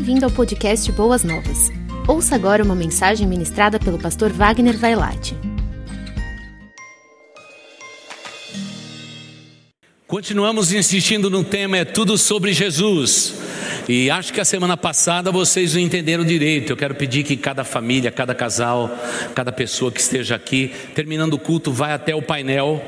Bem-vindo ao podcast Boas Novas. Ouça agora uma mensagem ministrada pelo pastor Wagner Vailate. Continuamos insistindo no tema é tudo sobre Jesus. E acho que a semana passada vocês não entenderam direito. Eu quero pedir que cada família, cada casal, cada pessoa que esteja aqui, terminando o culto, vai até o painel,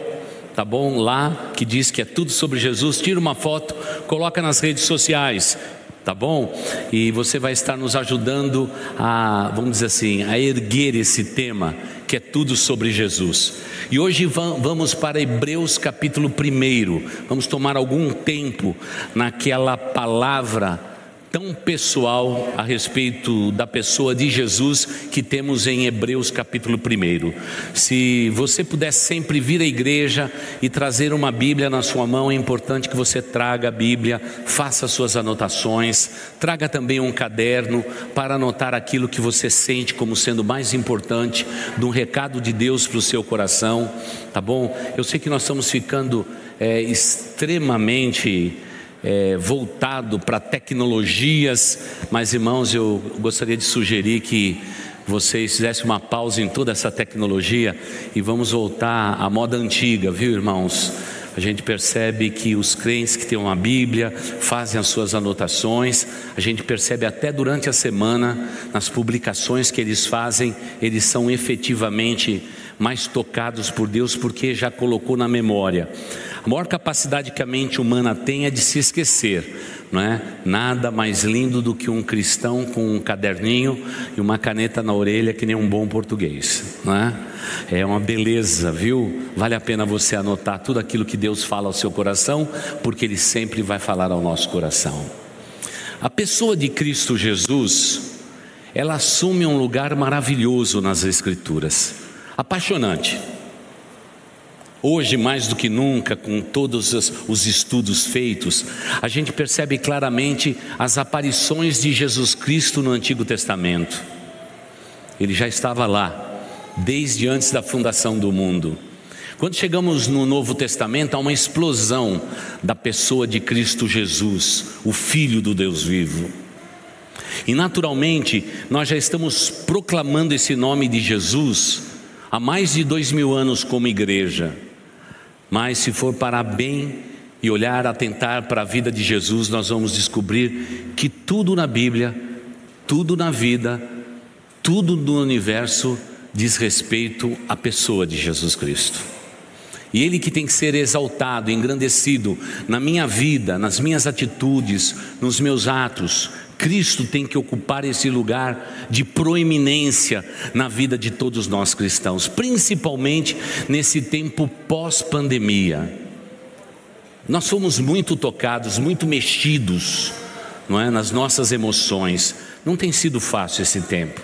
tá bom? Lá que diz que é tudo sobre Jesus. Tira uma foto, coloca nas redes sociais tá bom? E você vai estar nos ajudando a, vamos dizer assim, a erguer esse tema que é tudo sobre Jesus. E hoje vamos para Hebreus capítulo 1. Vamos tomar algum tempo naquela palavra tão pessoal a respeito da pessoa de Jesus que temos em Hebreus capítulo 1. Se você puder sempre vir à igreja e trazer uma Bíblia na sua mão, é importante que você traga a Bíblia, faça suas anotações, traga também um caderno para anotar aquilo que você sente como sendo mais importante de um recado de Deus para o seu coração, tá bom? Eu sei que nós estamos ficando é, extremamente é, voltado para tecnologias, mas irmãos, eu gostaria de sugerir que vocês fizessem uma pausa em toda essa tecnologia e vamos voltar à moda antiga, viu, irmãos? A gente percebe que os crentes que têm uma Bíblia fazem as suas anotações, a gente percebe até durante a semana, nas publicações que eles fazem, eles são efetivamente mais tocados por Deus porque já colocou na memória. A maior capacidade que a mente humana tem é de se esquecer, não é? Nada mais lindo do que um cristão com um caderninho e uma caneta na orelha que nem um bom português, não é? É uma beleza, viu? Vale a pena você anotar tudo aquilo que Deus fala ao seu coração, porque Ele sempre vai falar ao nosso coração. A pessoa de Cristo Jesus, ela assume um lugar maravilhoso nas Escrituras, apaixonante. Hoje, mais do que nunca, com todos os estudos feitos, a gente percebe claramente as aparições de Jesus Cristo no Antigo Testamento. Ele já estava lá, desde antes da fundação do mundo. Quando chegamos no Novo Testamento, há uma explosão da pessoa de Cristo Jesus, o Filho do Deus vivo. E naturalmente, nós já estamos proclamando esse nome de Jesus há mais de dois mil anos como igreja. Mas se for parar bem e olhar, atentar para a vida de Jesus, nós vamos descobrir que tudo na Bíblia, tudo na vida, tudo no universo diz respeito à pessoa de Jesus Cristo. E Ele que tem que ser exaltado, engrandecido na minha vida, nas minhas atitudes, nos meus atos. Cristo tem que ocupar esse lugar de proeminência na vida de todos nós cristãos, principalmente nesse tempo pós-pandemia. Nós fomos muito tocados, muito mexidos, não é, nas nossas emoções. Não tem sido fácil esse tempo.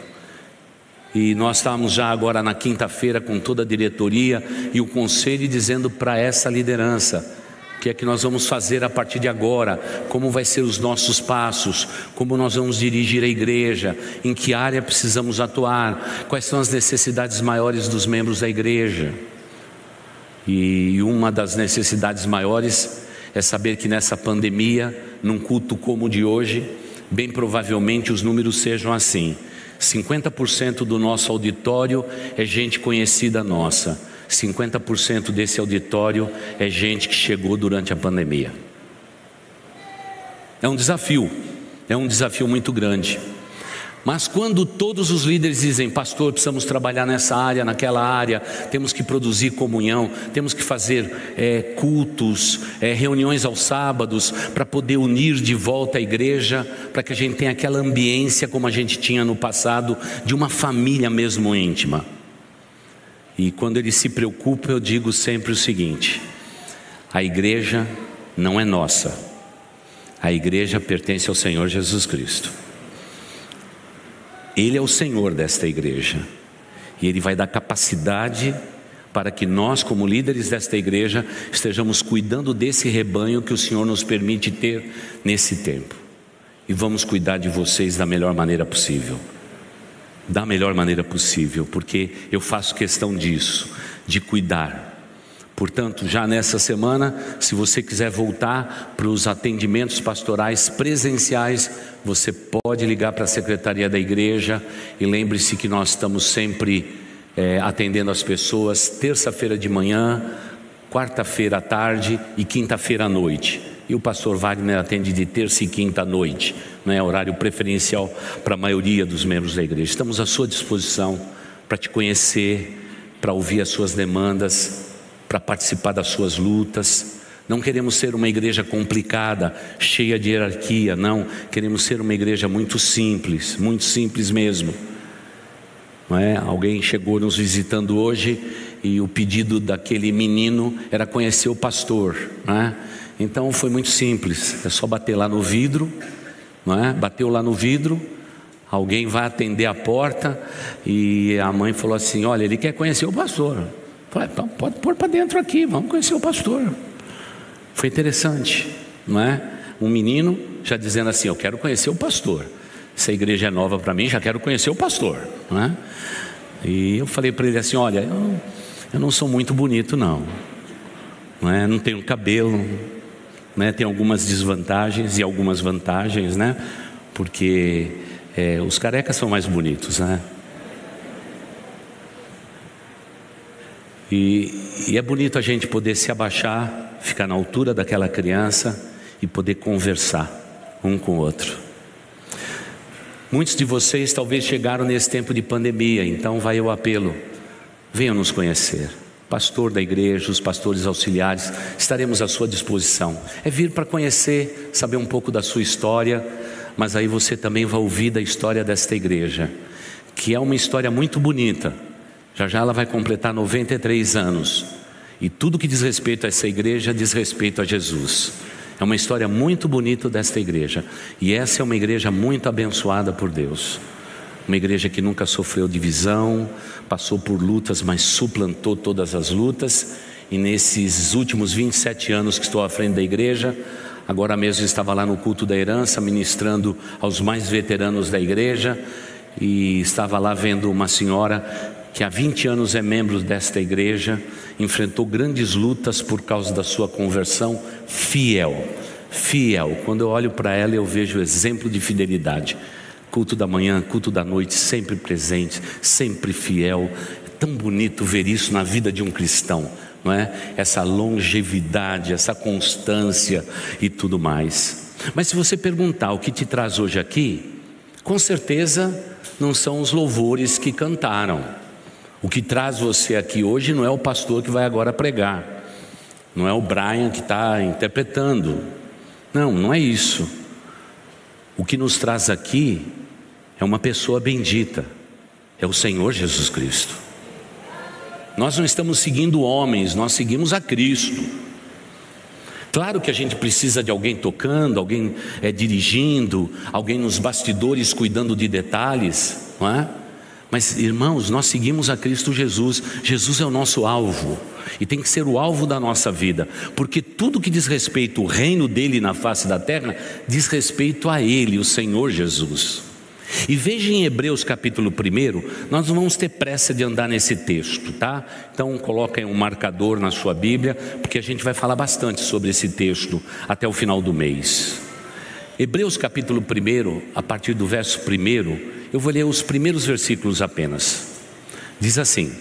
E nós estávamos já agora na quinta-feira com toda a diretoria e o conselho dizendo para essa liderança: o que é que nós vamos fazer a partir de agora? Como vai ser os nossos passos? Como nós vamos dirigir a igreja? Em que área precisamos atuar? Quais são as necessidades maiores dos membros da igreja? E uma das necessidades maiores é saber que nessa pandemia, num culto como o de hoje, bem provavelmente os números sejam assim: 50% do nosso auditório é gente conhecida nossa. 50% desse auditório é gente que chegou durante a pandemia. É um desafio, é um desafio muito grande. Mas quando todos os líderes dizem, pastor, precisamos trabalhar nessa área, naquela área, temos que produzir comunhão, temos que fazer é, cultos, é, reuniões aos sábados, para poder unir de volta a igreja, para que a gente tenha aquela ambiência como a gente tinha no passado, de uma família mesmo íntima. E quando ele se preocupa, eu digo sempre o seguinte: a igreja não é nossa, a igreja pertence ao Senhor Jesus Cristo. Ele é o Senhor desta igreja e Ele vai dar capacidade para que nós, como líderes desta igreja, estejamos cuidando desse rebanho que o Senhor nos permite ter nesse tempo. E vamos cuidar de vocês da melhor maneira possível da melhor maneira possível, porque eu faço questão disso, de cuidar, Portanto, já nessa semana, se você quiser voltar para os atendimentos pastorais presenciais, você pode ligar para a secretaria da igreja e lembre-se que nós estamos sempre é, atendendo as pessoas terça-feira de manhã, quarta-feira à tarde e quinta-feira à noite. E o pastor Wagner atende de terça e quinta à noite, é horário preferencial para a maioria dos membros da igreja. Estamos à sua disposição para te conhecer, para ouvir as suas demandas para participar das suas lutas. Não queremos ser uma igreja complicada, cheia de hierarquia, não. Queremos ser uma igreja muito simples, muito simples mesmo. Não é? Alguém chegou nos visitando hoje e o pedido daquele menino era conhecer o pastor. Não é? Então foi muito simples, é só bater lá no vidro, não é? bateu lá no vidro, alguém vai atender a porta e a mãe falou assim: Olha, ele quer conhecer o pastor. Falei, então pode pôr para dentro aqui, vamos conhecer o pastor. Foi interessante, não é? Um menino já dizendo assim: Eu quero conhecer o pastor. Essa igreja é nova para mim, já quero conhecer o pastor, não é? E eu falei para ele assim: Olha, eu, eu não sou muito bonito, não, não é? Não tenho cabelo, né? Tem algumas desvantagens e algumas vantagens, né? Porque é, os carecas são mais bonitos, né? E, e é bonito a gente poder se abaixar, ficar na altura daquela criança e poder conversar um com o outro. Muitos de vocês talvez chegaram nesse tempo de pandemia, então vai o apelo: venham nos conhecer. Pastor da igreja, os pastores auxiliares, estaremos à sua disposição. É vir para conhecer, saber um pouco da sua história, mas aí você também vai ouvir da história desta igreja, que é uma história muito bonita já já ela vai completar 93 anos. E tudo que diz respeito a essa igreja diz respeito a Jesus. É uma história muito bonita desta igreja. E essa é uma igreja muito abençoada por Deus. Uma igreja que nunca sofreu divisão, passou por lutas, mas suplantou todas as lutas. E nesses últimos 27 anos que estou à frente da igreja, agora mesmo estava lá no culto da herança, ministrando aos mais veteranos da igreja. E estava lá vendo uma senhora que há 20 anos é membro desta igreja, enfrentou grandes lutas por causa da sua conversão, fiel, fiel. Quando eu olho para ela, eu vejo exemplo de fidelidade. Culto da manhã, culto da noite, sempre presente, sempre fiel. É tão bonito ver isso na vida de um cristão, não é? Essa longevidade, essa constância e tudo mais. Mas se você perguntar o que te traz hoje aqui, com certeza não são os louvores que cantaram o que traz você aqui hoje não é o pastor que vai agora pregar, não é o Brian que está interpretando. Não, não é isso. O que nos traz aqui é uma pessoa bendita, é o Senhor Jesus Cristo. Nós não estamos seguindo homens, nós seguimos a Cristo. Claro que a gente precisa de alguém tocando, alguém é, dirigindo, alguém nos bastidores cuidando de detalhes, não é? Mas, irmãos, nós seguimos a Cristo Jesus. Jesus é o nosso alvo e tem que ser o alvo da nossa vida, porque tudo que diz respeito ao reino dele na face da terra diz respeito a ele, o Senhor Jesus. E veja em Hebreus capítulo 1, nós não vamos ter pressa de andar nesse texto, tá? Então coloquem um marcador na sua Bíblia, porque a gente vai falar bastante sobre esse texto até o final do mês. Hebreus capítulo 1, a partir do verso 1, eu vou ler os primeiros versículos apenas. Diz assim: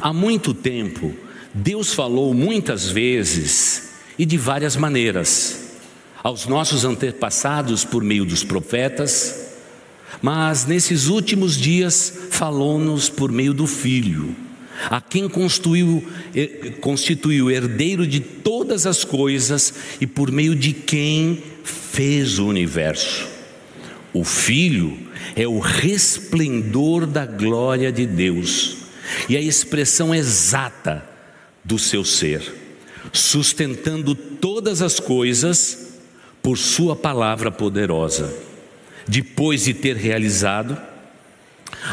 Há muito tempo, Deus falou muitas vezes e de várias maneiras aos nossos antepassados por meio dos profetas, mas nesses últimos dias falou-nos por meio do Filho, a quem constituiu, constituiu herdeiro de todas as coisas e por meio de quem fez o universo. O Filho é o resplendor da glória de Deus e a expressão exata do seu ser, sustentando todas as coisas por Sua palavra poderosa. Depois de ter realizado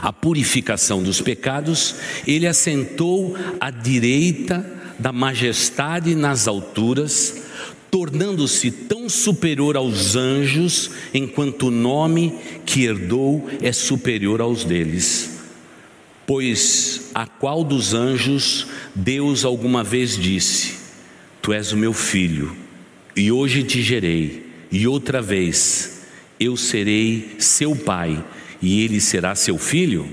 a purificação dos pecados, ele assentou à direita da majestade nas alturas, tornando-se tão superior aos anjos, enquanto o nome que herdou é superior aos deles. Pois a qual dos anjos Deus alguma vez disse: Tu és o meu filho, e hoje te gerei, e outra vez eu serei seu pai, e ele será seu filho?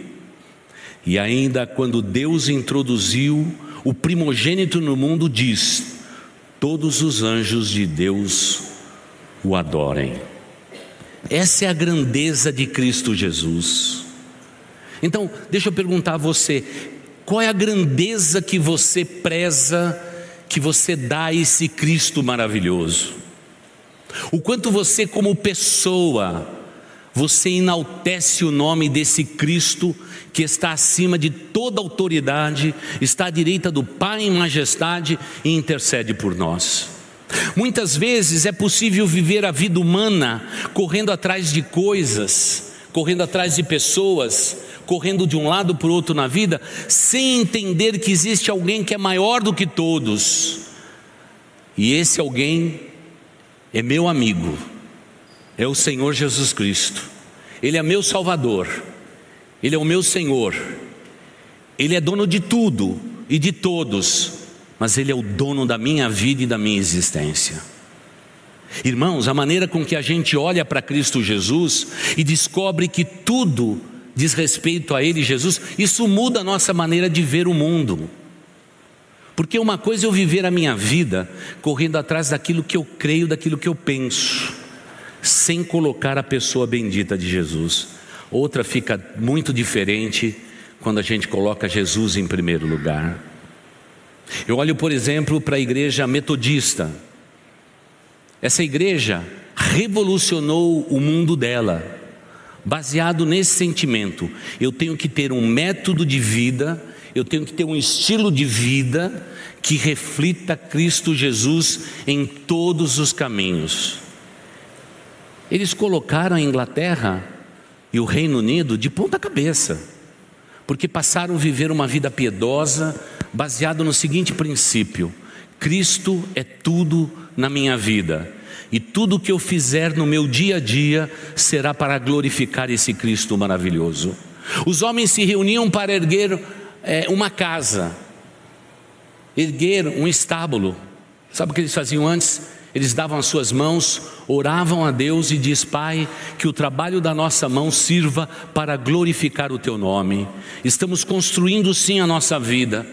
E ainda quando Deus introduziu o primogênito no mundo, diz: Todos os anjos de Deus o adorem. Essa é a grandeza de Cristo Jesus. Então, deixa eu perguntar a você: qual é a grandeza que você preza, que você dá a esse Cristo maravilhoso? O quanto você, como pessoa, você enaltece o nome desse Cristo que está acima de toda autoridade, está à direita do Pai em majestade e intercede por nós. Muitas vezes é possível viver a vida humana correndo atrás de coisas, correndo atrás de pessoas, correndo de um lado para o outro na vida, sem entender que existe alguém que é maior do que todos. E esse alguém é meu amigo, é o Senhor Jesus Cristo. Ele é meu Salvador, Ele é o meu Senhor, Ele é dono de tudo e de todos, mas Ele é o dono da minha vida e da minha existência. Irmãos, a maneira com que a gente olha para Cristo Jesus e descobre que tudo diz respeito a Ele, Jesus, isso muda a nossa maneira de ver o mundo. Porque uma coisa é eu viver a minha vida correndo atrás daquilo que eu creio, daquilo que eu penso, sem colocar a pessoa bendita de Jesus. Outra fica muito diferente quando a gente coloca Jesus em primeiro lugar. Eu olho, por exemplo, para a igreja metodista. Essa igreja revolucionou o mundo dela baseado nesse sentimento. Eu tenho que ter um método de vida, eu tenho que ter um estilo de vida que reflita Cristo Jesus em todos os caminhos. Eles colocaram a Inglaterra e o Reino Unido de ponta cabeça, porque passaram a viver uma vida piedosa, baseado no seguinte princípio: Cristo é tudo na minha vida e tudo que eu fizer no meu dia a dia será para glorificar esse Cristo maravilhoso. Os homens se reuniam para erguer é, uma casa, erguer um estábulo. Sabe o que eles faziam antes? Eles davam as suas mãos, oravam a Deus e diz: Pai, que o trabalho da nossa mão sirva para glorificar o teu nome. Estamos construindo sim a nossa vida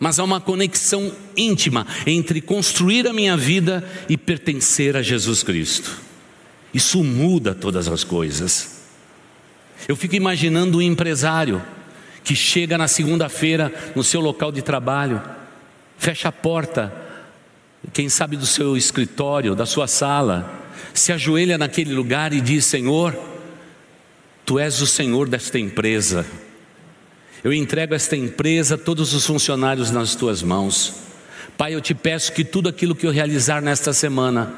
mas há uma conexão íntima entre construir a minha vida e pertencer a Jesus Cristo. Isso muda todas as coisas. Eu fico imaginando um empresário que chega na segunda-feira no seu local de trabalho, fecha a porta, quem sabe do seu escritório, da sua sala, se ajoelha naquele lugar e diz: Senhor, tu és o Senhor desta empresa eu entrego esta empresa, todos os funcionários nas tuas mãos. Pai, eu te peço que tudo aquilo que eu realizar nesta semana,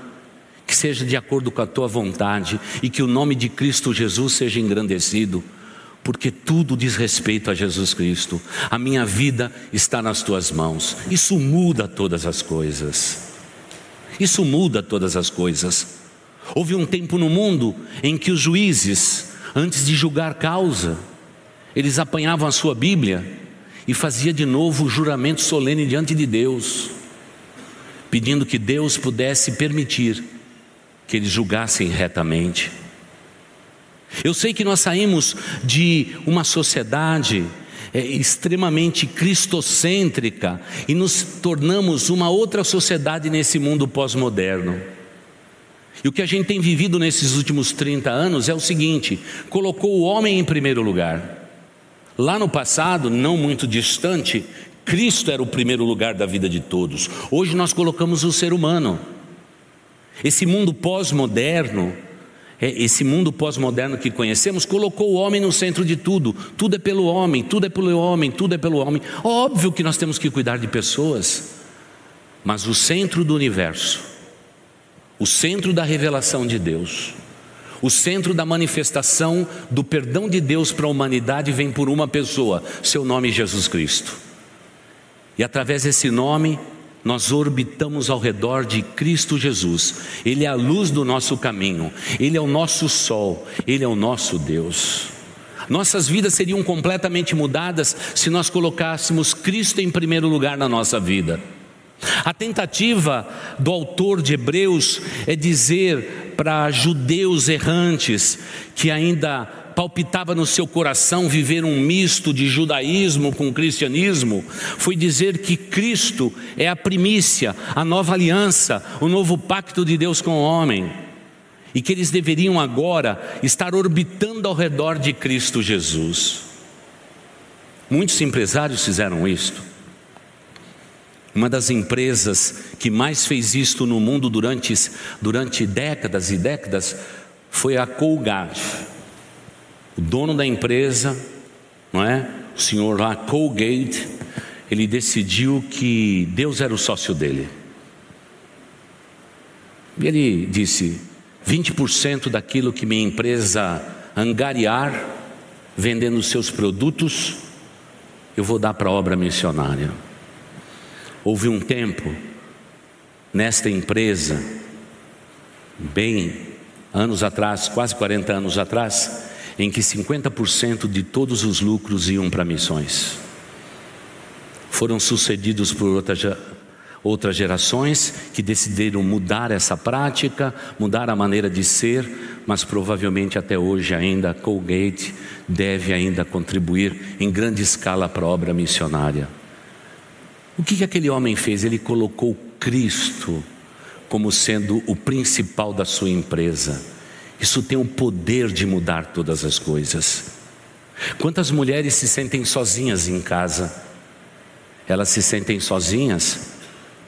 que seja de acordo com a tua vontade e que o nome de Cristo Jesus seja engrandecido, porque tudo diz respeito a Jesus Cristo. A minha vida está nas tuas mãos. Isso muda todas as coisas. Isso muda todas as coisas. Houve um tempo no mundo em que os juízes, antes de julgar causa, eles apanhavam a sua Bíblia e fazia de novo o juramento solene diante de Deus, pedindo que Deus pudesse permitir que eles julgassem retamente. Eu sei que nós saímos de uma sociedade é, extremamente cristocêntrica e nos tornamos uma outra sociedade nesse mundo pós-moderno. E o que a gente tem vivido nesses últimos 30 anos é o seguinte: colocou o homem em primeiro lugar. Lá no passado, não muito distante, Cristo era o primeiro lugar da vida de todos. Hoje nós colocamos o ser humano. Esse mundo pós-moderno, esse mundo pós-moderno que conhecemos, colocou o homem no centro de tudo. Tudo é pelo homem, tudo é pelo homem, tudo é pelo homem. Óbvio que nós temos que cuidar de pessoas, mas o centro do universo, o centro da revelação de Deus, o centro da manifestação do perdão de Deus para a humanidade vem por uma pessoa, seu nome é Jesus Cristo. E através desse nome, nós orbitamos ao redor de Cristo Jesus. Ele é a luz do nosso caminho, ele é o nosso sol, ele é o nosso Deus. Nossas vidas seriam completamente mudadas se nós colocássemos Cristo em primeiro lugar na nossa vida. A tentativa do autor de Hebreus é dizer para judeus errantes que ainda palpitava no seu coração viver um misto de judaísmo com cristianismo, foi dizer que Cristo é a primícia, a nova aliança, o novo pacto de Deus com o homem. E que eles deveriam agora estar orbitando ao redor de Cristo Jesus. Muitos empresários fizeram isto. Uma das empresas que mais fez isto no mundo durante, durante décadas e décadas foi a Colgate. O dono da empresa, não é? O senhor lá, Colgate, ele decidiu que Deus era o sócio dele. E ele disse: 20% daquilo que minha empresa angariar, vendendo seus produtos, eu vou dar para a obra missionária. Houve um tempo nesta empresa, bem anos atrás, quase 40 anos atrás, em que 50% de todos os lucros iam para missões. Foram sucedidos por outras, outras gerações que decidiram mudar essa prática, mudar a maneira de ser, mas provavelmente até hoje ainda Colgate deve ainda contribuir em grande escala para a obra missionária. O que, que aquele homem fez? Ele colocou Cristo como sendo o principal da sua empresa. Isso tem o poder de mudar todas as coisas. Quantas mulheres se sentem sozinhas em casa? Elas se sentem sozinhas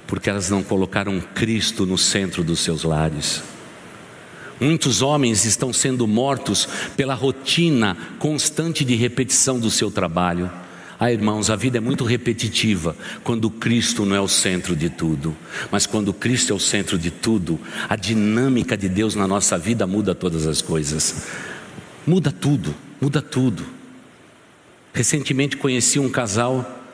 porque elas não colocaram Cristo no centro dos seus lares. Muitos homens estão sendo mortos pela rotina constante de repetição do seu trabalho. Ah, irmãos, a vida é muito repetitiva quando Cristo não é o centro de tudo. Mas quando Cristo é o centro de tudo, a dinâmica de Deus na nossa vida muda todas as coisas. Muda tudo, muda tudo. Recentemente conheci um casal,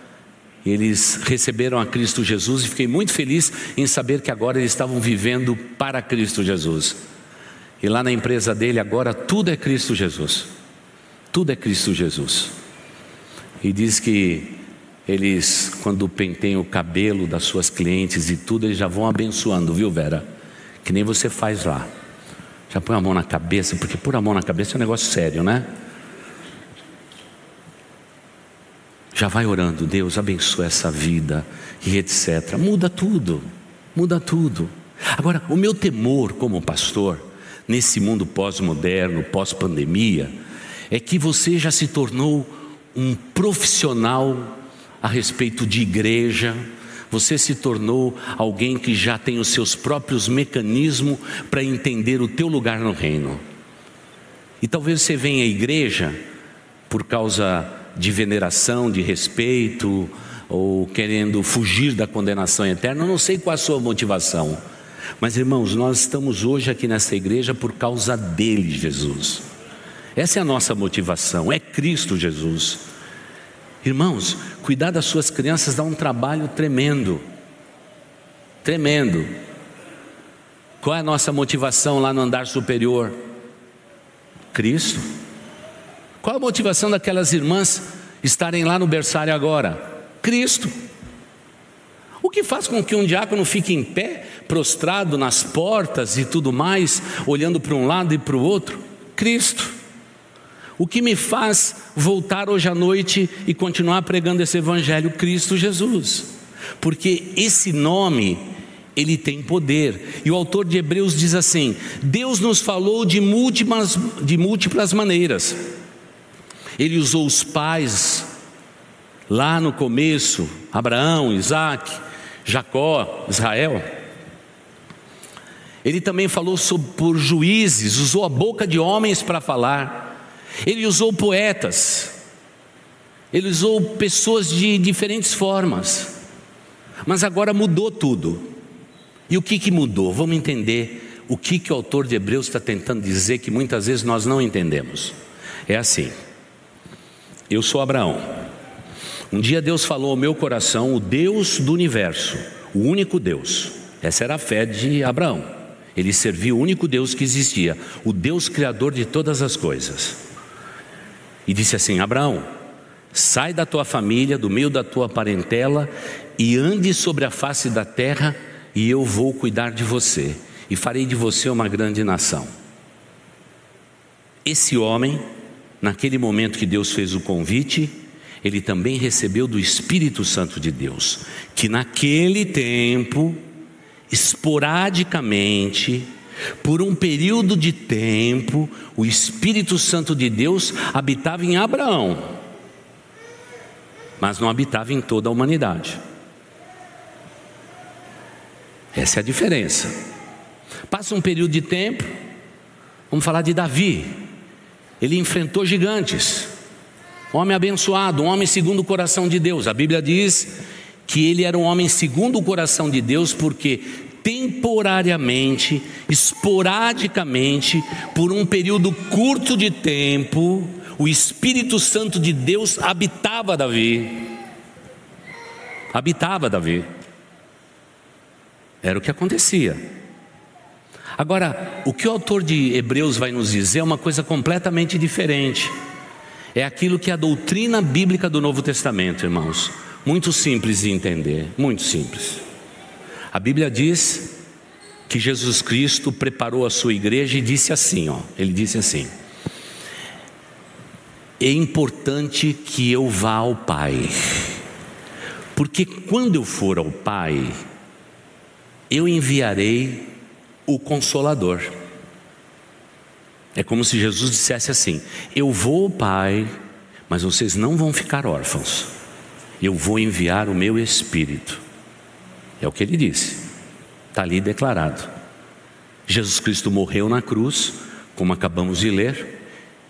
eles receberam a Cristo Jesus e fiquei muito feliz em saber que agora eles estavam vivendo para Cristo Jesus. E lá na empresa dele agora tudo é Cristo Jesus. Tudo é Cristo Jesus. E diz que eles, quando penteiam o cabelo das suas clientes e tudo, eles já vão abençoando, viu, Vera? Que nem você faz lá. Já põe a mão na cabeça, porque pôr a mão na cabeça é um negócio sério, né? Já vai orando, Deus abençoa essa vida e etc. Muda tudo, muda tudo. Agora, o meu temor como pastor, nesse mundo pós-moderno, pós-pandemia, é que você já se tornou um profissional a respeito de igreja, você se tornou alguém que já tem os seus próprios mecanismos para entender o teu lugar no reino. E talvez você venha à igreja por causa de veneração, de respeito, ou querendo fugir da condenação eterna, eu não sei qual a sua motivação. Mas irmãos, nós estamos hoje aqui nessa igreja por causa dele, Jesus. Essa é a nossa motivação, é Cristo Jesus. Irmãos, cuidar das suas crianças dá um trabalho tremendo. Tremendo. Qual é a nossa motivação lá no andar superior? Cristo. Qual a motivação daquelas irmãs estarem lá no berçário agora? Cristo. O que faz com que um diácono fique em pé, prostrado nas portas e tudo mais, olhando para um lado e para o outro? Cristo. O que me faz voltar hoje à noite e continuar pregando esse evangelho Cristo Jesus? Porque esse nome ele tem poder. E o autor de Hebreus diz assim: Deus nos falou de múltiplas, de múltiplas maneiras. Ele usou os pais lá no começo, Abraão, Isaac, Jacó, Israel. Ele também falou sobre, por juízes, usou a boca de homens para falar. Ele usou poetas, ele usou pessoas de diferentes formas, mas agora mudou tudo. E o que, que mudou? Vamos entender o que, que o autor de Hebreus está tentando dizer que muitas vezes nós não entendemos. É assim: eu sou Abraão. Um dia Deus falou ao meu coração, o Deus do universo, o único Deus. Essa era a fé de Abraão. Ele servia o único Deus que existia, o Deus criador de todas as coisas e disse assim: Abraão, sai da tua família, do meio da tua parentela e ande sobre a face da terra, e eu vou cuidar de você, e farei de você uma grande nação. Esse homem, naquele momento que Deus fez o convite, ele também recebeu do Espírito Santo de Deus, que naquele tempo, esporadicamente, por um período de tempo, o Espírito Santo de Deus habitava em Abraão, mas não habitava em toda a humanidade. Essa é a diferença. Passa um período de tempo, vamos falar de Davi. Ele enfrentou gigantes, homem abençoado, um homem segundo o coração de Deus. A Bíblia diz que ele era um homem segundo o coração de Deus, porque temporariamente, esporadicamente, por um período curto de tempo, o Espírito Santo de Deus habitava Davi. Habitava Davi. Era o que acontecia. Agora, o que o autor de Hebreus vai nos dizer é uma coisa completamente diferente. É aquilo que é a doutrina bíblica do Novo Testamento, irmãos. Muito simples de entender, muito simples. A Bíblia diz que Jesus Cristo preparou a sua igreja e disse assim, ó, ele disse assim: É importante que eu vá ao Pai. Porque quando eu for ao Pai, eu enviarei o consolador. É como se Jesus dissesse assim: Eu vou ao Pai, mas vocês não vão ficar órfãos. Eu vou enviar o meu Espírito. É o que ele disse, está ali declarado. Jesus Cristo morreu na cruz, como acabamos de ler,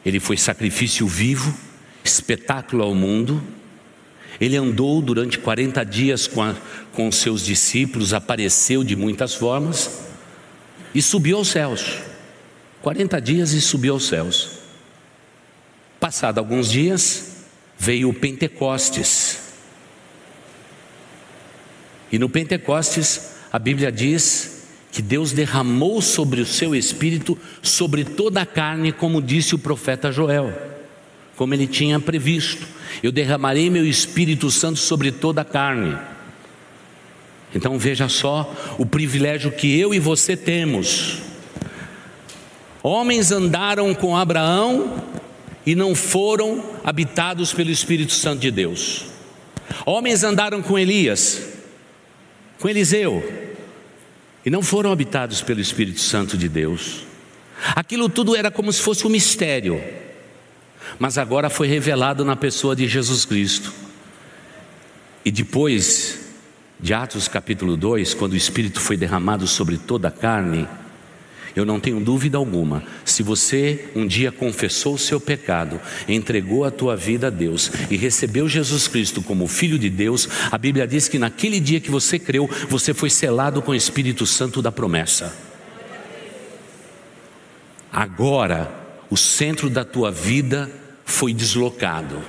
ele foi sacrifício vivo, espetáculo ao mundo, ele andou durante 40 dias com, a, com seus discípulos, apareceu de muitas formas e subiu aos céus. 40 dias e subiu aos céus. Passado alguns dias, veio o Pentecostes. E no Pentecostes, a Bíblia diz que Deus derramou sobre o seu espírito sobre toda a carne, como disse o profeta Joel como ele tinha previsto. Eu derramarei meu Espírito Santo sobre toda a carne. Então veja só o privilégio que eu e você temos. Homens andaram com Abraão e não foram habitados pelo Espírito Santo de Deus. Homens andaram com Elias, com Eliseu, e não foram habitados pelo Espírito Santo de Deus. Aquilo tudo era como se fosse um mistério mas agora foi revelado na pessoa de Jesus Cristo. E depois de Atos capítulo 2, quando o Espírito foi derramado sobre toda a carne, eu não tenho dúvida alguma, se você um dia confessou o seu pecado, entregou a tua vida a Deus e recebeu Jesus Cristo como Filho de Deus, a Bíblia diz que naquele dia que você creu, você foi selado com o Espírito Santo da promessa. Agora, o centro da tua vida foi deslocado.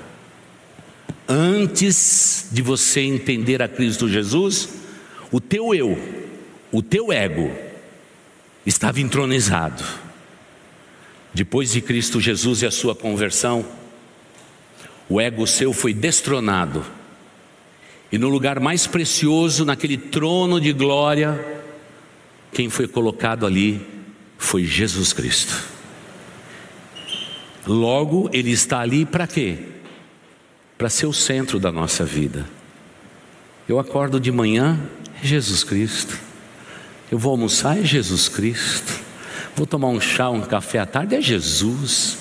Antes de você entender a Cristo Jesus, o teu eu, o teu ego, estava entronizado. Depois de Cristo Jesus e a sua conversão, o ego seu foi destronado. E no lugar mais precioso, naquele trono de glória, quem foi colocado ali foi Jesus Cristo. Logo, Ele está ali para quê? Para ser o centro da nossa vida. Eu acordo de manhã, é Jesus Cristo. Eu vou almoçar, é Jesus Cristo. Vou tomar um chá, um café à tarde, é Jesus.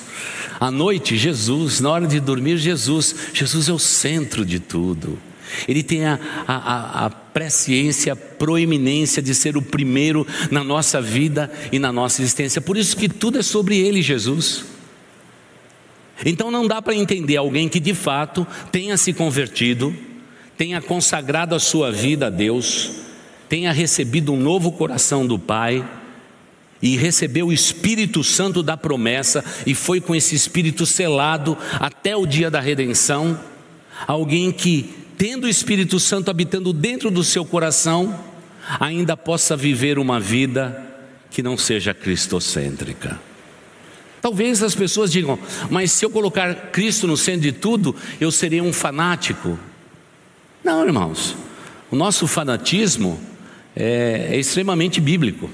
À noite, Jesus. Na hora de dormir, Jesus. Jesus é o centro de tudo. Ele tem a, a, a presciência, a proeminência de ser o primeiro na nossa vida e na nossa existência. Por isso que tudo é sobre Ele, Jesus. Então não dá para entender alguém que de fato tenha se convertido, tenha consagrado a sua vida a Deus, tenha recebido um novo coração do Pai e recebeu o Espírito Santo da promessa e foi com esse Espírito selado até o dia da redenção. Alguém que, tendo o Espírito Santo habitando dentro do seu coração, ainda possa viver uma vida que não seja cristocêntrica. Talvez as pessoas digam, mas se eu colocar Cristo no centro de tudo, eu serei um fanático. Não, irmãos, O nosso fanatismo é, é extremamente bíblico.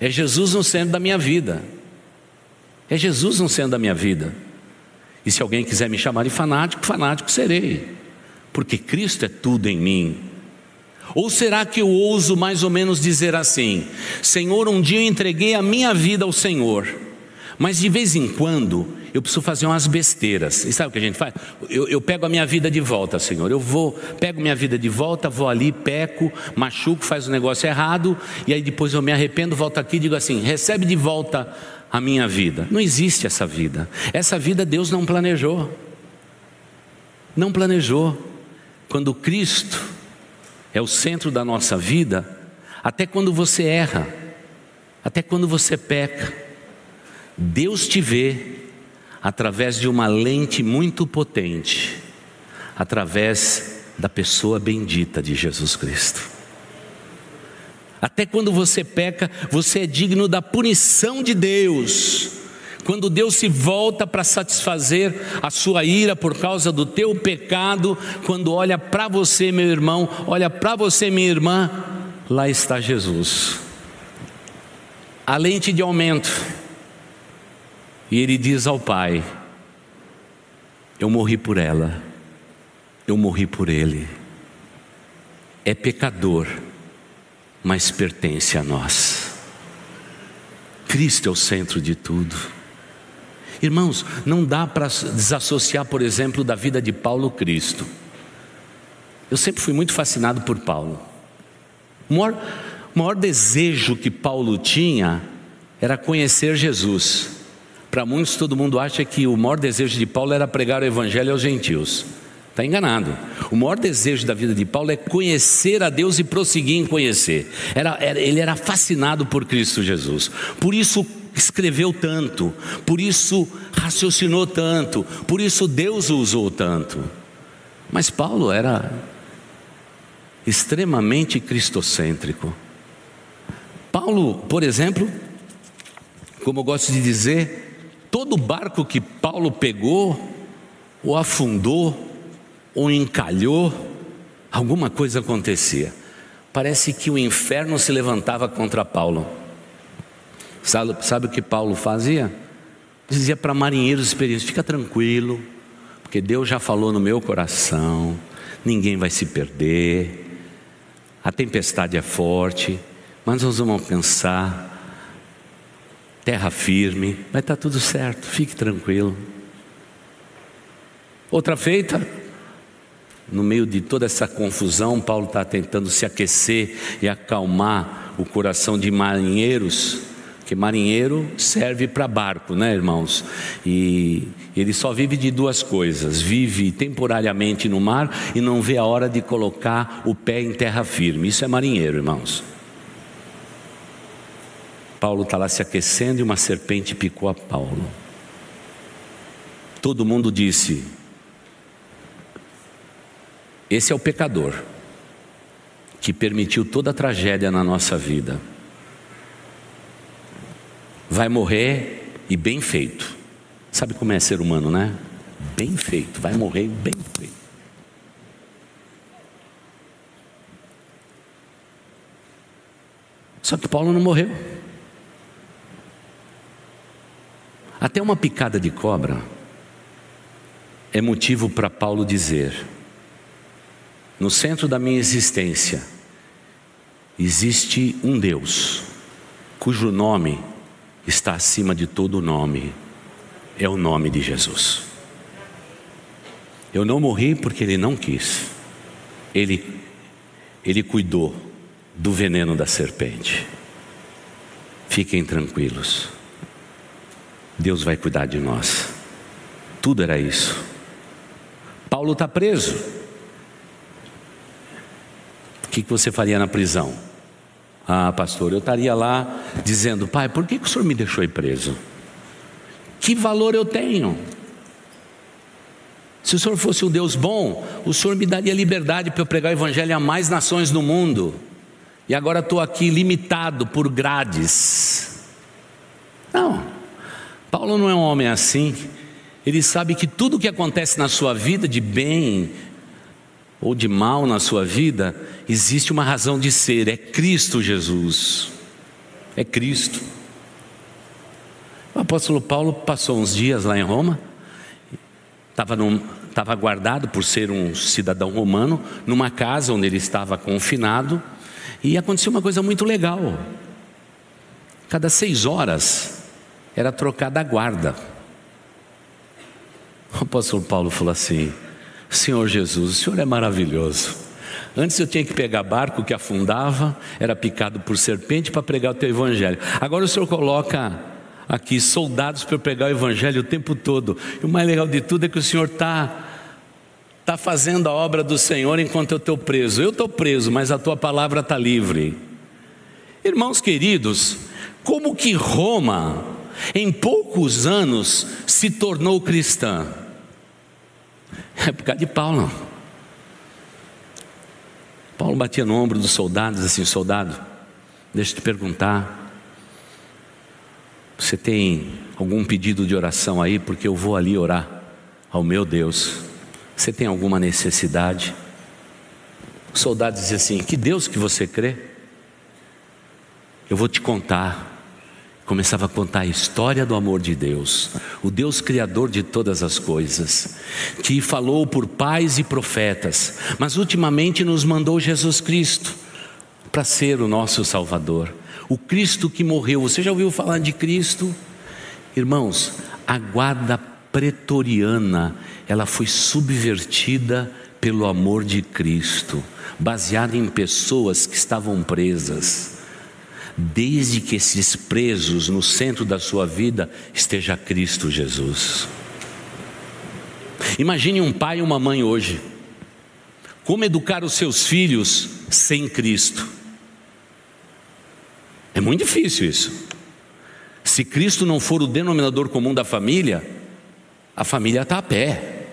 É Jesus no centro da minha vida. É Jesus no centro da minha vida. E se alguém quiser me chamar de fanático, fanático serei, porque Cristo é tudo em mim. Ou será que eu ouso mais ou menos dizer assim: Senhor, um dia eu entreguei a minha vida ao Senhor, mas de vez em quando eu preciso fazer umas besteiras. E sabe o que a gente faz? Eu, eu, pego a minha vida de volta, Senhor. Eu vou, pego minha vida de volta, vou ali, peco, machuco, faz o um negócio errado, e aí depois eu me arrependo, volto aqui e digo assim: recebe de volta a minha vida. Não existe essa vida. Essa vida Deus não planejou. Não planejou. Quando Cristo é o centro da nossa vida, até quando você erra, até quando você peca, Deus te vê através de uma lente muito potente, através da pessoa bendita de Jesus Cristo. Até quando você peca, você é digno da punição de Deus. Quando Deus se volta para satisfazer a sua ira por causa do teu pecado, quando olha para você, meu irmão, olha para você, minha irmã, lá está Jesus. A lente de aumento e ele diz ao pai: Eu morri por ela, eu morri por ele. É pecador, mas pertence a nós. Cristo é o centro de tudo. Irmãos, não dá para desassociar, por exemplo, da vida de Paulo Cristo. Eu sempre fui muito fascinado por Paulo. O maior, o maior desejo que Paulo tinha era conhecer Jesus. Para muitos, todo mundo acha que o maior desejo de Paulo era pregar o evangelho aos gentios. Está enganado. O maior desejo da vida de Paulo é conhecer a Deus e prosseguir em conhecer. Era, era, ele era fascinado por Cristo Jesus. Por isso escreveu tanto, por isso raciocinou tanto, por isso Deus o usou tanto. Mas Paulo era extremamente cristocêntrico. Paulo, por exemplo, como eu gosto de dizer, todo barco que Paulo pegou, ou afundou, ou encalhou, alguma coisa acontecia. Parece que o inferno se levantava contra Paulo. Sabe, sabe o que Paulo fazia? Dizia para marinheiros experientes: fica tranquilo, porque Deus já falou no meu coração, ninguém vai se perder, a tempestade é forte, mas nós vamos alcançar terra firme, vai estar tudo certo, fique tranquilo. Outra feita, no meio de toda essa confusão, Paulo está tentando se aquecer e acalmar o coração de marinheiros, que marinheiro serve para barco, né, irmãos? E ele só vive de duas coisas: vive temporariamente no mar e não vê a hora de colocar o pé em terra firme. Isso é marinheiro, irmãos. Paulo está lá se aquecendo e uma serpente picou a Paulo. Todo mundo disse: Esse é o pecador que permitiu toda a tragédia na nossa vida. Vai morrer e bem feito. Sabe como é ser humano, né? Bem feito, vai morrer bem feito. Só que Paulo não morreu. Até uma picada de cobra é motivo para Paulo dizer: no centro da minha existência existe um Deus, cujo nome está acima de todo nome, é o nome de Jesus. Eu não morri porque ele não quis, ele, ele cuidou do veneno da serpente. Fiquem tranquilos. Deus vai cuidar de nós. Tudo era isso. Paulo está preso. O que você faria na prisão? Ah, pastor, eu estaria lá dizendo: Pai, por que, que o senhor me deixou ir preso? Que valor eu tenho? Se o senhor fosse um Deus bom, o senhor me daria liberdade para eu pregar o evangelho a mais nações do mundo. E agora estou aqui limitado por grades. Não. Paulo não é um homem assim. Ele sabe que tudo o que acontece na sua vida de bem, ou de mal na sua vida, existe uma razão de ser, é Cristo Jesus. É Cristo. O apóstolo Paulo passou uns dias lá em Roma, estava, estava guardado por ser um cidadão romano, numa casa onde ele estava confinado, e aconteceu uma coisa muito legal. Cada seis horas era trocada a guarda. O apóstolo Paulo falou assim: Senhor Jesus, o Senhor é maravilhoso. Antes eu tinha que pegar barco que afundava, era picado por serpente para pregar o teu evangelho. Agora o Senhor coloca aqui soldados para pregar o evangelho o tempo todo. E o mais legal de tudo é que o Senhor está tá fazendo a obra do Senhor enquanto eu estou preso. Eu estou preso, mas a tua palavra está livre. Irmãos queridos, como que Roma, em poucos anos, se tornou cristã? É por causa de Paulo. Paulo batia no ombro dos soldados assim: soldado, deixa eu te perguntar. Você tem algum pedido de oração aí? Porque eu vou ali orar ao meu Deus. Você tem alguma necessidade? O soldado dizia assim: Que Deus que você crê? Eu vou te contar começava a contar a história do amor de Deus, o Deus criador de todas as coisas, que falou por pais e profetas, mas ultimamente nos mandou Jesus Cristo para ser o nosso Salvador, o Cristo que morreu. Você já ouviu falar de Cristo? Irmãos, a guarda pretoriana, ela foi subvertida pelo amor de Cristo, baseada em pessoas que estavam presas desde que esses presos no centro da sua vida esteja Cristo Jesus. Imagine um pai e uma mãe hoje. Como educar os seus filhos sem Cristo? É muito difícil isso. Se Cristo não for o denominador comum da família, a família está a pé.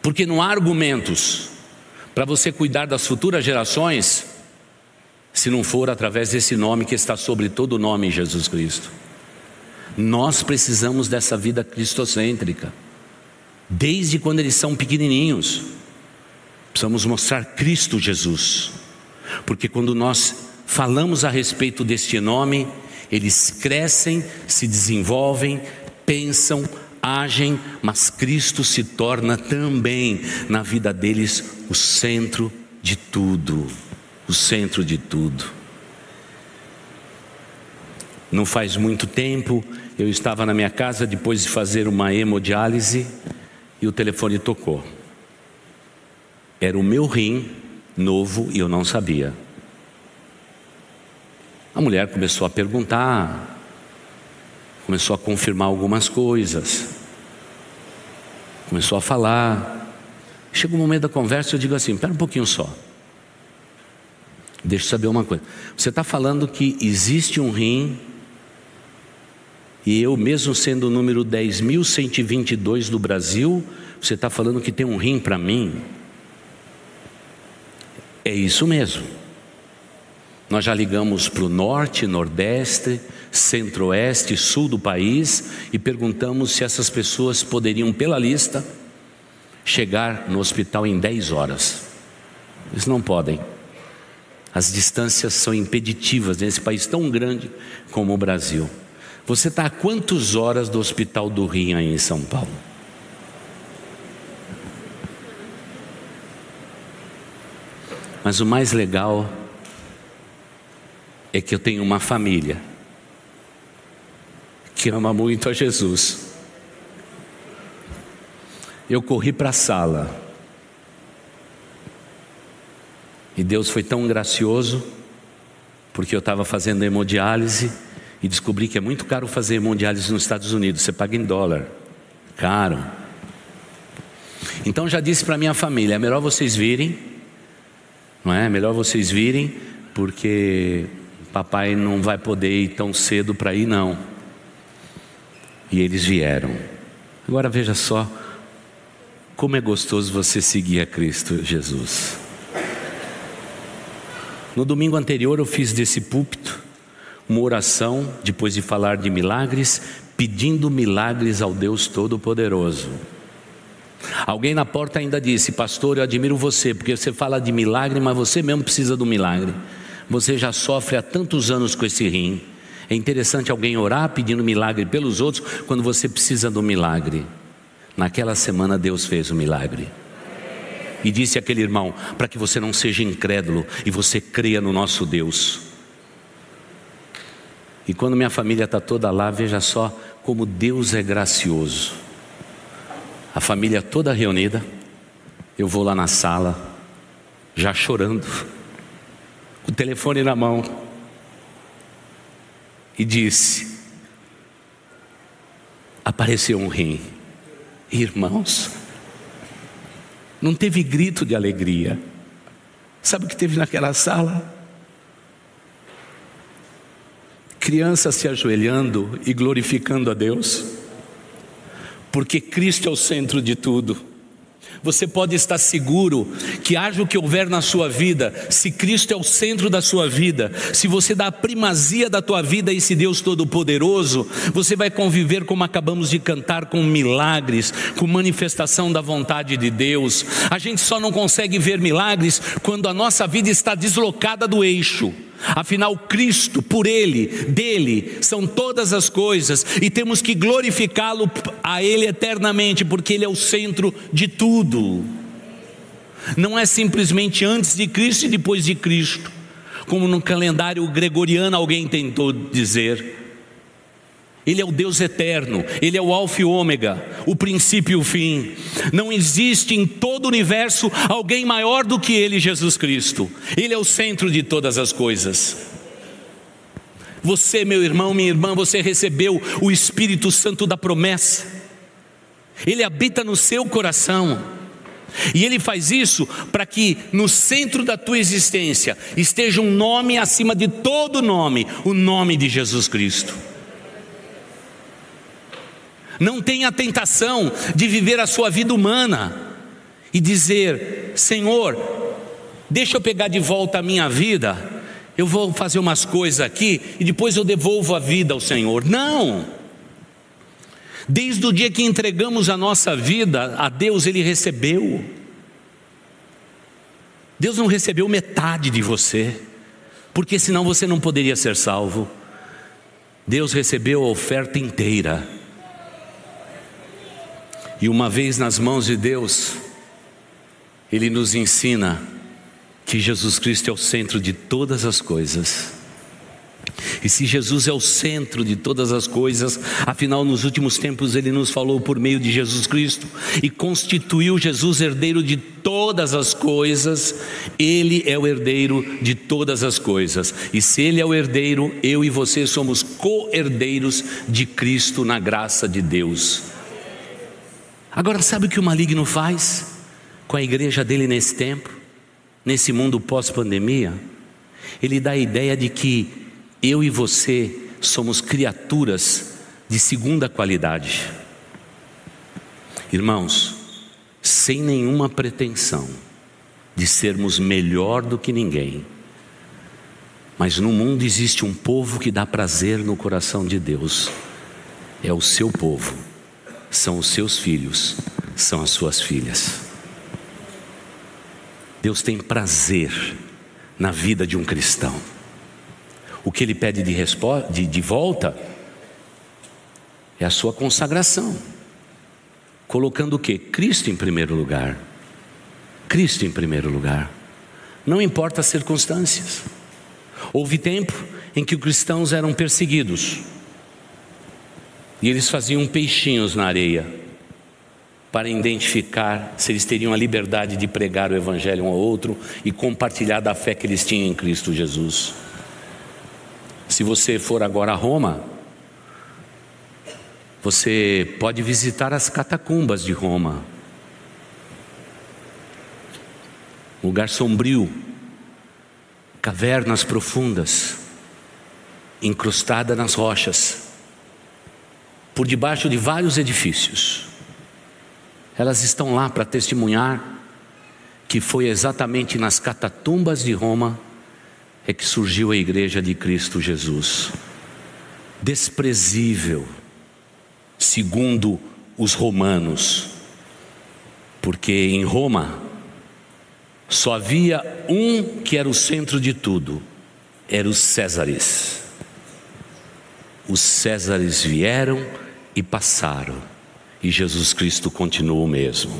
Porque não há argumentos para você cuidar das futuras gerações se não for através desse nome que está sobre todo o nome, Jesus Cristo. Nós precisamos dessa vida cristocêntrica, desde quando eles são pequenininhos. Precisamos mostrar Cristo Jesus, porque quando nós falamos a respeito deste nome, eles crescem, se desenvolvem, pensam, agem, mas Cristo se torna também na vida deles o centro de tudo o centro de tudo. Não faz muito tempo, eu estava na minha casa depois de fazer uma hemodiálise e o telefone tocou. Era o meu rim novo e eu não sabia. A mulher começou a perguntar, começou a confirmar algumas coisas, começou a falar. Chega um momento da conversa, eu digo assim: espera um pouquinho só. Deixa eu saber uma coisa. Você está falando que existe um rim, e eu, mesmo sendo o número 10.122 do Brasil, você está falando que tem um rim para mim? É isso mesmo. Nós já ligamos para o norte, nordeste, centro-oeste, sul do país e perguntamos se essas pessoas poderiam, pela lista, chegar no hospital em 10 horas. Eles não podem. As distâncias são impeditivas nesse país tão grande como o Brasil. Você está a quantas horas do Hospital do Rim aí em São Paulo? Mas o mais legal é que eu tenho uma família que ama muito a Jesus. Eu corri para a sala E Deus foi tão gracioso, porque eu estava fazendo hemodiálise e descobri que é muito caro fazer hemodiálise nos Estados Unidos, você paga em dólar, caro. Então já disse para minha família, é melhor vocês virem, não é? é? Melhor vocês virem, porque papai não vai poder ir tão cedo para ir não. E eles vieram. Agora veja só como é gostoso você seguir a Cristo Jesus. No domingo anterior eu fiz desse púlpito uma oração, depois de falar de milagres, pedindo milagres ao Deus Todo-Poderoso. Alguém na porta ainda disse: Pastor, eu admiro você, porque você fala de milagre, mas você mesmo precisa do milagre. Você já sofre há tantos anos com esse rim. É interessante alguém orar pedindo milagre pelos outros quando você precisa do milagre. Naquela semana Deus fez o milagre. E disse aquele irmão: para que você não seja incrédulo e você creia no nosso Deus. E quando minha família está toda lá, veja só como Deus é gracioso. A família toda reunida, eu vou lá na sala, já chorando, o telefone na mão, e disse: apareceu um rim. Irmãos, não teve grito de alegria. Sabe o que teve naquela sala? Crianças se ajoelhando e glorificando a Deus, porque Cristo é o centro de tudo. Você pode estar seguro que haja o que houver na sua vida, se Cristo é o centro da sua vida, se você dá a primazia da tua vida a esse Deus Todo-Poderoso, você vai conviver como acabamos de cantar, com milagres, com manifestação da vontade de Deus. A gente só não consegue ver milagres quando a nossa vida está deslocada do eixo. Afinal, Cristo, por Ele, dele, são todas as coisas e temos que glorificá-lo a Ele eternamente, porque Ele é o centro de tudo. Não é simplesmente antes de Cristo e depois de Cristo, como no calendário gregoriano alguém tentou dizer. Ele é o Deus eterno, Ele é o Alfa e Ômega, o princípio e o fim. Não existe em todo o universo alguém maior do que Ele, Jesus Cristo. Ele é o centro de todas as coisas. Você, meu irmão, minha irmã, você recebeu o Espírito Santo da promessa. Ele habita no seu coração. E ele faz isso para que no centro da tua existência esteja um nome acima de todo nome, o nome de Jesus Cristo. Não tenha a tentação de viver a sua vida humana e dizer: Senhor, deixa eu pegar de volta a minha vida, eu vou fazer umas coisas aqui e depois eu devolvo a vida ao Senhor. Não! Desde o dia que entregamos a nossa vida a Deus, Ele recebeu. Deus não recebeu metade de você, porque senão você não poderia ser salvo. Deus recebeu a oferta inteira. E uma vez nas mãos de Deus, Ele nos ensina que Jesus Cristo é o centro de todas as coisas. E se Jesus é o centro de todas as coisas, afinal, nos últimos tempos Ele nos falou por meio de Jesus Cristo e constituiu Jesus herdeiro de todas as coisas, Ele é o herdeiro de todas as coisas. E se Ele é o herdeiro, eu e você somos co-herdeiros de Cristo na graça de Deus. Agora, sabe o que o maligno faz com a igreja dele nesse tempo, nesse mundo pós-pandemia? Ele dá a ideia de que eu e você somos criaturas de segunda qualidade. Irmãos, sem nenhuma pretensão de sermos melhor do que ninguém, mas no mundo existe um povo que dá prazer no coração de Deus, é o seu povo são os seus filhos, são as suas filhas. Deus tem prazer na vida de um cristão. O que ele pede de, de, de volta é a sua consagração, colocando o que? Cristo em primeiro lugar. Cristo em primeiro lugar. Não importa as circunstâncias. Houve tempo em que os cristãos eram perseguidos, e eles faziam peixinhos na areia para identificar se eles teriam a liberdade de pregar o evangelho um ao outro e compartilhar da fé que eles tinham em Cristo Jesus. Se você for agora a Roma, você pode visitar as catacumbas de Roma. Lugar sombrio, cavernas profundas, incrustada nas rochas por debaixo de vários edifícios. Elas estão lá para testemunhar que foi exatamente nas catatumbas de Roma é que surgiu a igreja de Cristo Jesus. Desprezível, segundo os romanos. Porque em Roma só havia um que era o centro de tudo, era os Césares. Os Césares vieram e passaram, e Jesus Cristo continuou o mesmo.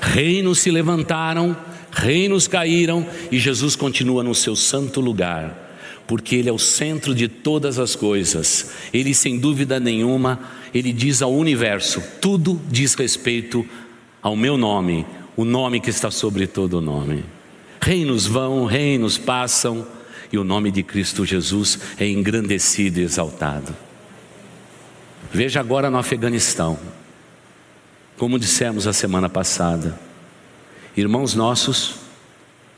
Reinos se levantaram, reinos caíram, e Jesus continua no seu santo lugar porque Ele é o centro de todas as coisas. Ele, sem dúvida nenhuma, Ele diz ao universo: tudo diz respeito ao meu nome, o nome que está sobre todo o nome. Reinos vão, reinos passam, e o nome de Cristo Jesus é engrandecido e exaltado. Veja agora no Afeganistão, como dissemos a semana passada, irmãos nossos,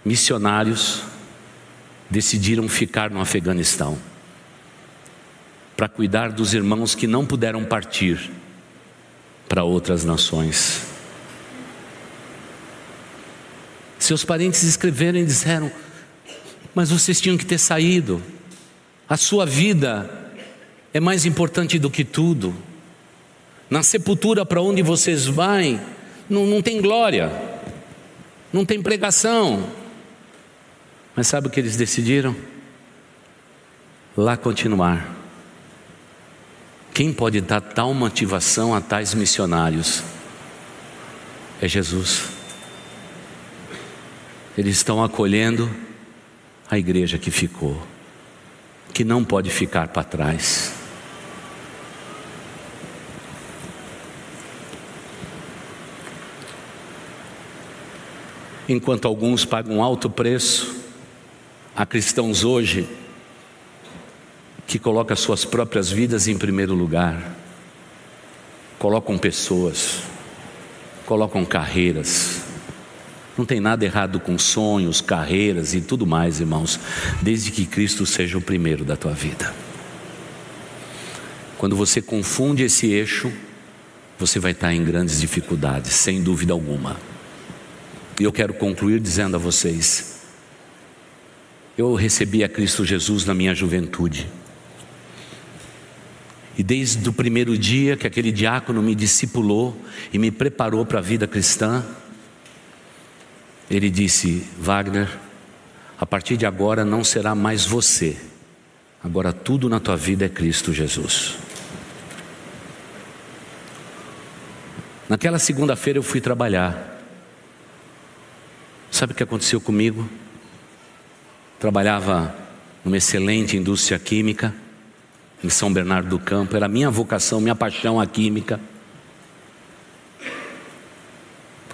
missionários, decidiram ficar no Afeganistão para cuidar dos irmãos que não puderam partir para outras nações. Seus parentes escreveram e disseram: Mas vocês tinham que ter saído, a sua vida é mais importante do que tudo. Na sepultura para onde vocês vão, não, não tem glória, não tem pregação, mas sabe o que eles decidiram? Lá continuar. Quem pode dar tal motivação a tais missionários? É Jesus. Eles estão acolhendo a igreja que ficou, que não pode ficar para trás. Enquanto alguns pagam alto preço, Há cristãos hoje que colocam suas próprias vidas em primeiro lugar, colocam pessoas, colocam carreiras. Não tem nada errado com sonhos, carreiras e tudo mais, irmãos, desde que Cristo seja o primeiro da tua vida. Quando você confunde esse eixo, você vai estar em grandes dificuldades, sem dúvida alguma. E eu quero concluir dizendo a vocês: eu recebi a Cristo Jesus na minha juventude. E desde o primeiro dia que aquele diácono me discipulou e me preparou para a vida cristã, ele disse: Wagner, a partir de agora não será mais você, agora tudo na tua vida é Cristo Jesus. Naquela segunda-feira eu fui trabalhar. Sabe o que aconteceu comigo? Trabalhava numa excelente indústria química em São Bernardo do Campo, era minha vocação, minha paixão a química.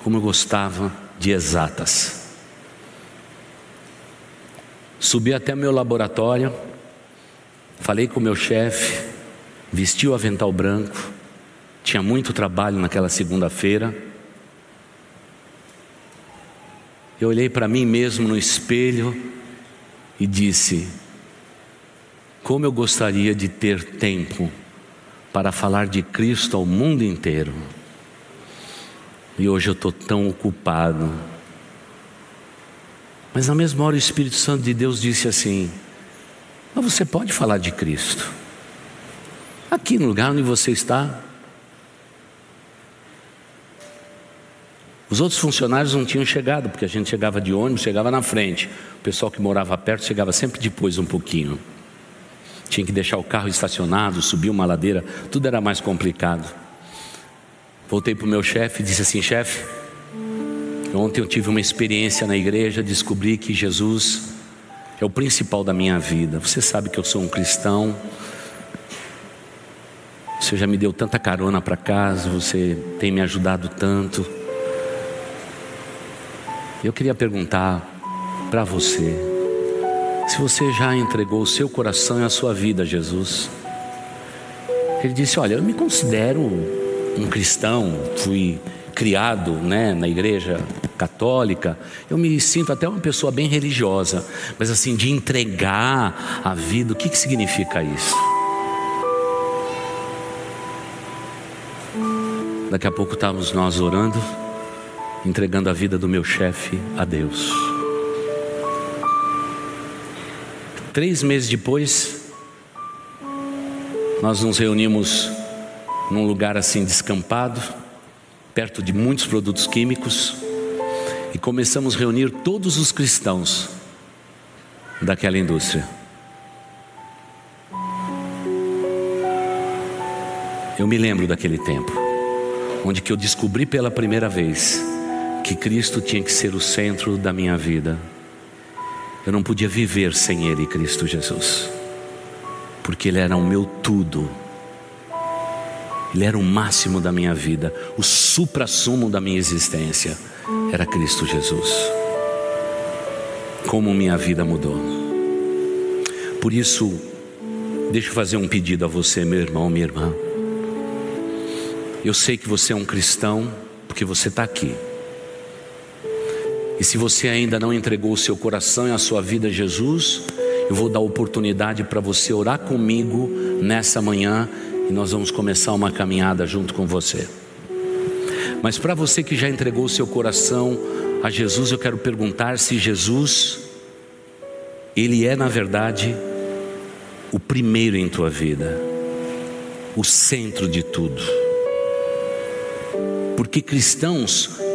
Como eu gostava de exatas. Subi até meu laboratório, falei com o meu chefe, vesti o avental branco, tinha muito trabalho naquela segunda-feira. Eu olhei para mim mesmo no espelho e disse: Como eu gostaria de ter tempo para falar de Cristo ao mundo inteiro. E hoje eu estou tão ocupado. Mas na mesma hora o Espírito Santo de Deus disse assim: Mas você pode falar de Cristo. Aqui no lugar onde você está, Os outros funcionários não tinham chegado, porque a gente chegava de ônibus, chegava na frente. O pessoal que morava perto chegava sempre depois um pouquinho. Tinha que deixar o carro estacionado, subir uma ladeira, tudo era mais complicado. Voltei para o meu chefe e disse assim: chefe, ontem eu tive uma experiência na igreja, descobri que Jesus é o principal da minha vida. Você sabe que eu sou um cristão. Você já me deu tanta carona para casa, você tem me ajudado tanto. Eu queria perguntar para você, se você já entregou o seu coração e a sua vida a Jesus. Ele disse: Olha, eu me considero um cristão, fui criado né, na igreja católica, eu me sinto até uma pessoa bem religiosa, mas assim, de entregar a vida, o que, que significa isso? Daqui a pouco estávamos nós orando entregando a vida do meu chefe a Deus. Três meses depois, nós nos reunimos num lugar assim descampado, perto de muitos produtos químicos, e começamos a reunir todos os cristãos daquela indústria. Eu me lembro daquele tempo, onde que eu descobri pela primeira vez que Cristo tinha que ser o centro da minha vida. Eu não podia viver sem Ele, Cristo Jesus, porque Ele era o meu tudo. Ele era o máximo da minha vida, o supra-sumo da minha existência. Era Cristo Jesus. Como minha vida mudou. Por isso, deixa eu fazer um pedido a você, meu irmão, minha irmã. Eu sei que você é um cristão, porque você está aqui. E se você ainda não entregou o seu coração e a sua vida a Jesus, eu vou dar oportunidade para você orar comigo nessa manhã e nós vamos começar uma caminhada junto com você. Mas para você que já entregou o seu coração a Jesus, eu quero perguntar se Jesus, Ele é na verdade o primeiro em tua vida, o centro de tudo. Porque cristãos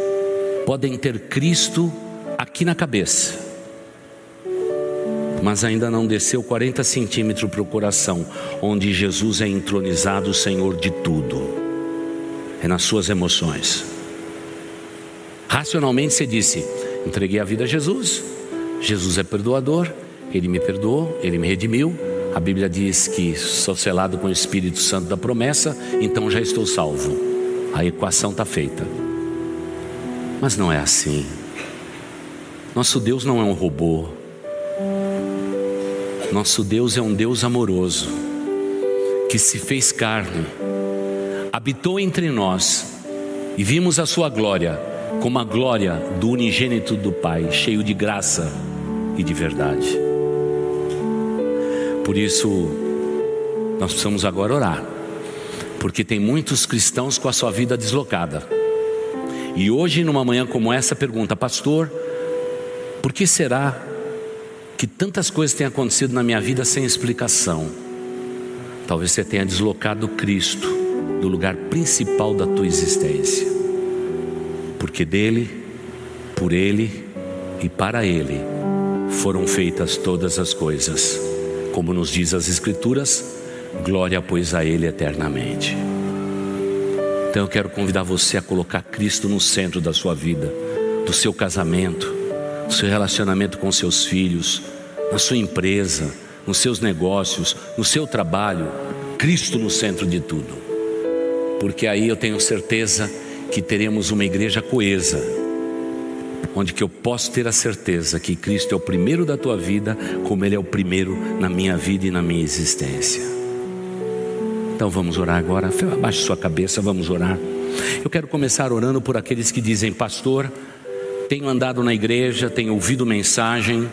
podem ter Cristo aqui na cabeça, mas ainda não desceu 40 centímetros para o coração, onde Jesus é entronizado Senhor de tudo, é nas suas emoções. Racionalmente você disse: entreguei a vida a Jesus, Jesus é perdoador, Ele me perdoou, Ele me redimiu. A Bíblia diz que sou selado com o Espírito Santo da promessa, então já estou salvo. A equação está feita. Mas não é assim. Nosso Deus não é um robô. Nosso Deus é um Deus amoroso, que se fez carne, habitou entre nós e vimos a sua glória, como a glória do unigênito do Pai, cheio de graça e de verdade. Por isso, nós precisamos agora orar, porque tem muitos cristãos com a sua vida deslocada e hoje, numa manhã como essa, pergunta, pastor, por que será que tantas coisas têm acontecido na minha vida sem explicação? Talvez você tenha deslocado Cristo do lugar principal da tua existência, porque dele, por ele e para ele foram feitas todas as coisas, como nos diz as Escrituras, glória pois a ele eternamente. Então eu quero convidar você a colocar Cristo no centro da sua vida, do seu casamento, do seu relacionamento com seus filhos, na sua empresa, nos seus negócios, no seu trabalho, Cristo no centro de tudo. Porque aí eu tenho certeza que teremos uma igreja coesa, onde que eu posso ter a certeza que Cristo é o primeiro da tua vida, como ele é o primeiro na minha vida e na minha existência. Então vamos orar agora. Abaixe sua cabeça, vamos orar. Eu quero começar orando por aqueles que dizem, pastor, tenho andado na igreja, tenho ouvido mensagem,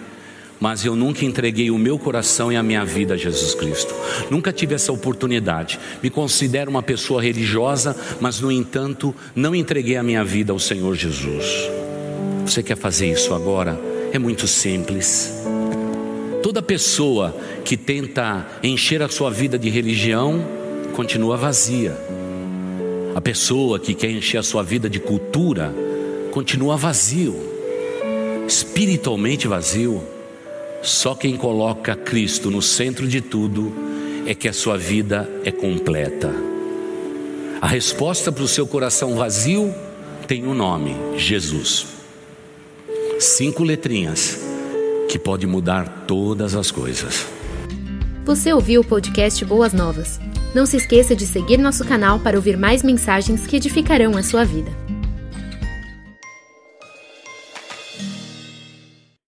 mas eu nunca entreguei o meu coração e a minha vida a Jesus Cristo. Nunca tive essa oportunidade. Me considero uma pessoa religiosa, mas no entanto, não entreguei a minha vida ao Senhor Jesus. Você quer fazer isso agora? É muito simples. Toda pessoa que tenta encher a sua vida de religião, continua vazia. A pessoa que quer encher a sua vida de cultura continua vazio, espiritualmente vazio. Só quem coloca Cristo no centro de tudo é que a sua vida é completa. A resposta para o seu coração vazio tem um nome: Jesus. Cinco letrinhas que pode mudar todas as coisas. Você ouviu o podcast Boas Novas? Não se esqueça de seguir nosso canal para ouvir mais mensagens que edificarão a sua vida.